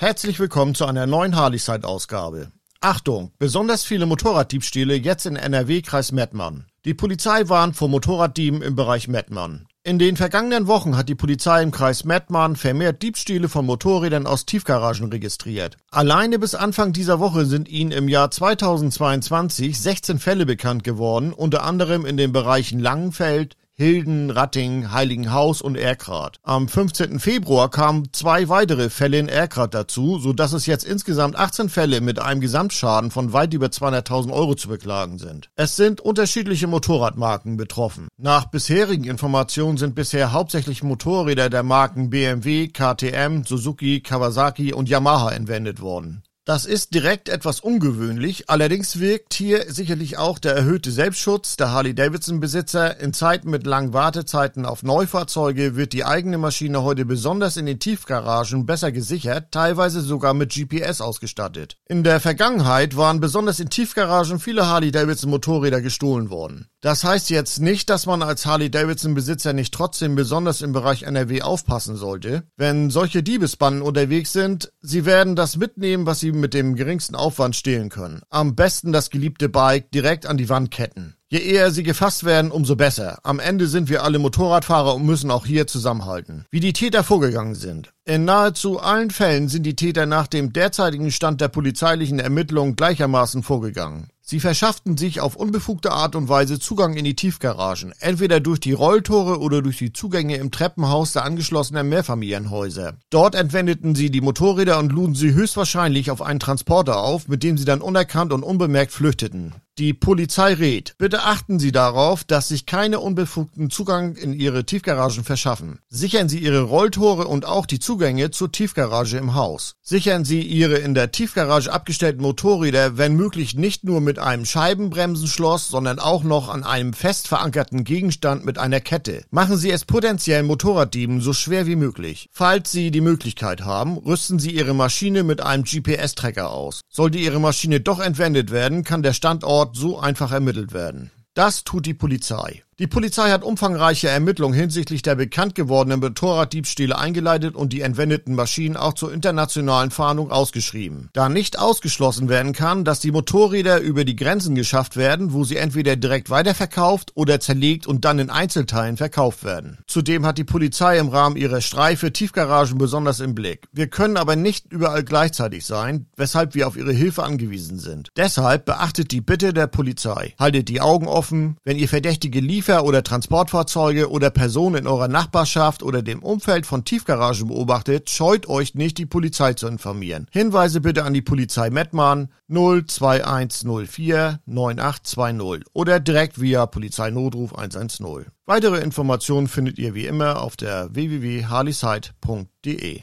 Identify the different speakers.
Speaker 1: Herzlich willkommen zu einer neuen Harleyside-Ausgabe. Achtung, besonders viele Motorraddiebstähle jetzt in NRW-Kreis Mettmann. Die Polizei warnt vor Motorraddieben im Bereich Mettmann. In den vergangenen Wochen hat die Polizei im Kreis Mettmann vermehrt Diebstähle von Motorrädern aus Tiefgaragen registriert. Alleine bis Anfang dieser Woche sind ihnen im Jahr 2022 16 Fälle bekannt geworden, unter anderem in den Bereichen Langenfeld, Hilden, Ratting, Heiligenhaus und Erkrath. Am 15. Februar kamen zwei weitere Fälle in Erkrath dazu, so dass es jetzt insgesamt 18 Fälle mit einem Gesamtschaden von weit über 200.000 Euro zu beklagen sind. Es sind unterschiedliche Motorradmarken betroffen. Nach bisherigen Informationen sind bisher hauptsächlich Motorräder der Marken BMW, KTM, Suzuki, Kawasaki und Yamaha entwendet worden. Das ist direkt etwas ungewöhnlich, allerdings wirkt hier sicherlich auch der erhöhte Selbstschutz der Harley-Davidson-Besitzer. In Zeiten mit langen Wartezeiten auf Neufahrzeuge wird die eigene Maschine heute besonders in den Tiefgaragen besser gesichert, teilweise sogar mit GPS ausgestattet. In der Vergangenheit waren besonders in Tiefgaragen viele Harley-Davidson-Motorräder gestohlen worden. Das heißt jetzt nicht, dass man als Harley-Davidson-Besitzer nicht trotzdem besonders im Bereich NRW aufpassen sollte. Wenn solche Diebesbanden unterwegs sind, sie werden das mitnehmen, was sie mit dem geringsten Aufwand stehlen können. Am besten das geliebte Bike direkt an die Wand ketten. Je eher sie gefasst werden, umso besser. Am Ende sind wir alle Motorradfahrer und müssen auch hier zusammenhalten. Wie die Täter vorgegangen sind. In nahezu allen Fällen sind die Täter nach dem derzeitigen Stand der polizeilichen Ermittlungen gleichermaßen vorgegangen. Sie verschafften sich auf unbefugte Art und Weise Zugang in die Tiefgaragen, entweder durch die Rolltore oder durch die Zugänge im Treppenhaus der angeschlossenen Mehrfamilienhäuser. Dort entwendeten sie die Motorräder und luden sie höchstwahrscheinlich auf einen Transporter auf, mit dem sie dann unerkannt und unbemerkt flüchteten. Die Polizei rät, bitte achten Sie darauf, dass sich keine unbefugten Zugang in Ihre Tiefgaragen verschaffen. Sichern Sie Ihre Rolltore und auch die Zugänge zur Tiefgarage im Haus. Sichern Sie Ihre in der Tiefgarage abgestellten Motorräder, wenn möglich nicht nur mit einem Scheibenbremsenschloss, sondern auch noch an einem fest verankerten Gegenstand mit einer Kette. Machen Sie es potenziellen Motorraddieben so schwer wie möglich. Falls Sie die Möglichkeit haben, rüsten Sie Ihre Maschine mit einem GPS-Tracker aus. Sollte Ihre Maschine doch entwendet werden, kann der Standort Ort so einfach ermittelt werden. Das tut die Polizei. Die Polizei hat umfangreiche Ermittlungen hinsichtlich der bekannt gewordenen Motorraddiebstähle eingeleitet und die entwendeten Maschinen auch zur internationalen Fahndung ausgeschrieben. Da nicht ausgeschlossen werden kann, dass die Motorräder über die Grenzen geschafft werden, wo sie entweder direkt weiterverkauft oder zerlegt und dann in Einzelteilen verkauft werden. Zudem hat die Polizei im Rahmen ihrer Streife Tiefgaragen besonders im Blick. Wir können aber nicht überall gleichzeitig sein, weshalb wir auf ihre Hilfe angewiesen sind. Deshalb beachtet die Bitte der Polizei. Haltet die Augen offen, wenn ihr Verdächtige liefert, Liefer- oder Transportfahrzeuge oder Personen in eurer Nachbarschaft oder dem Umfeld von Tiefgaragen beobachtet, scheut euch nicht, die Polizei zu informieren. Hinweise bitte an die Polizei Mettmann 02104 9820 oder direkt via Polizeinotruf 110. Weitere Informationen findet ihr wie immer auf der www.harleyside.de.